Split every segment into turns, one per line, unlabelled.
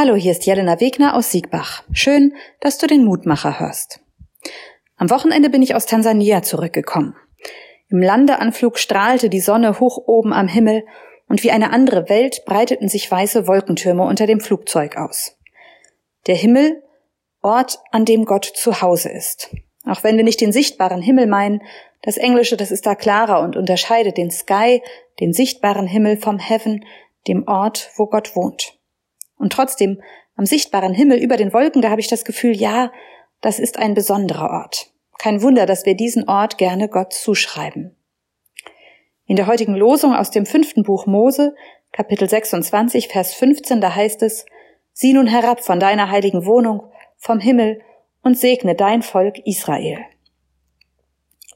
Hallo, hier ist Jelena Wegner aus Siegbach. Schön, dass du den Mutmacher hörst. Am Wochenende bin ich aus Tansania zurückgekommen. Im Landeanflug strahlte die Sonne hoch oben am Himmel und wie eine andere Welt breiteten sich weiße Wolkentürme unter dem Flugzeug aus. Der Himmel, Ort, an dem Gott zu Hause ist. Auch wenn wir nicht den sichtbaren Himmel meinen, das Englische, das ist da klarer und unterscheidet den Sky, den sichtbaren Himmel vom Heaven, dem Ort, wo Gott wohnt. Und trotzdem, am sichtbaren Himmel über den Wolken, da habe ich das Gefühl, ja, das ist ein besonderer Ort. Kein Wunder, dass wir diesen Ort gerne Gott zuschreiben. In der heutigen Losung aus dem fünften Buch Mose, Kapitel 26, Vers 15, da heißt es, Sieh nun herab von deiner heiligen Wohnung, vom Himmel, und segne dein Volk Israel.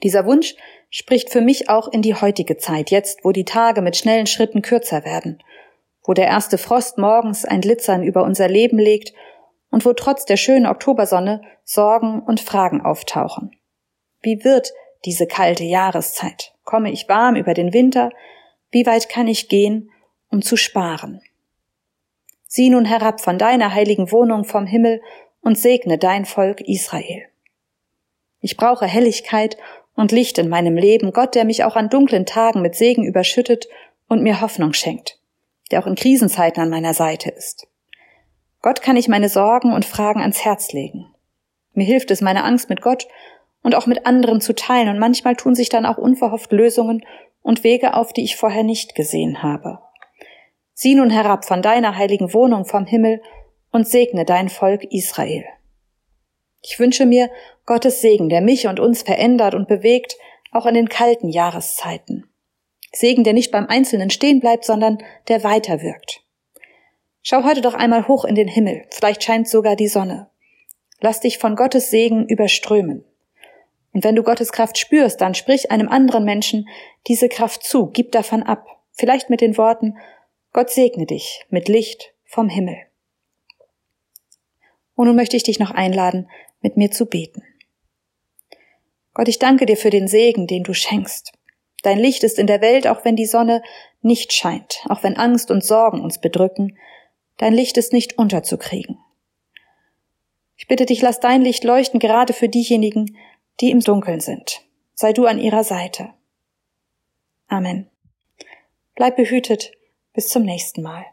Dieser Wunsch spricht für mich auch in die heutige Zeit, jetzt wo die Tage mit schnellen Schritten kürzer werden wo der erste Frost morgens ein Glitzern über unser Leben legt und wo trotz der schönen Oktobersonne Sorgen und Fragen auftauchen. Wie wird diese kalte Jahreszeit? Komme ich warm über den Winter? Wie weit kann ich gehen, um zu sparen? Sieh nun herab von deiner heiligen Wohnung vom Himmel und segne dein Volk Israel. Ich brauche Helligkeit und Licht in meinem Leben, Gott, der mich auch an dunklen Tagen mit Segen überschüttet und mir Hoffnung schenkt der auch in Krisenzeiten an meiner Seite ist. Gott kann ich meine Sorgen und Fragen ans Herz legen. Mir hilft es, meine Angst mit Gott und auch mit anderen zu teilen, und manchmal tun sich dann auch unverhofft Lösungen und Wege auf, die ich vorher nicht gesehen habe. Sieh nun herab von deiner heiligen Wohnung vom Himmel und segne dein Volk Israel. Ich wünsche mir Gottes Segen, der mich und uns verändert und bewegt, auch in den kalten Jahreszeiten. Segen, der nicht beim Einzelnen stehen bleibt, sondern der weiterwirkt. Schau heute doch einmal hoch in den Himmel, vielleicht scheint sogar die Sonne. Lass dich von Gottes Segen überströmen. Und wenn du Gottes Kraft spürst, dann sprich einem anderen Menschen diese Kraft zu, gib davon ab, vielleicht mit den Worten Gott segne dich mit Licht vom Himmel. Und nun möchte ich dich noch einladen, mit mir zu beten. Gott, ich danke dir für den Segen, den du schenkst. Dein Licht ist in der Welt, auch wenn die Sonne nicht scheint, auch wenn Angst und Sorgen uns bedrücken. Dein Licht ist nicht unterzukriegen. Ich bitte dich, lass dein Licht leuchten gerade für diejenigen, die im Dunkeln sind. Sei du an ihrer Seite. Amen. Bleib behütet. Bis zum nächsten Mal.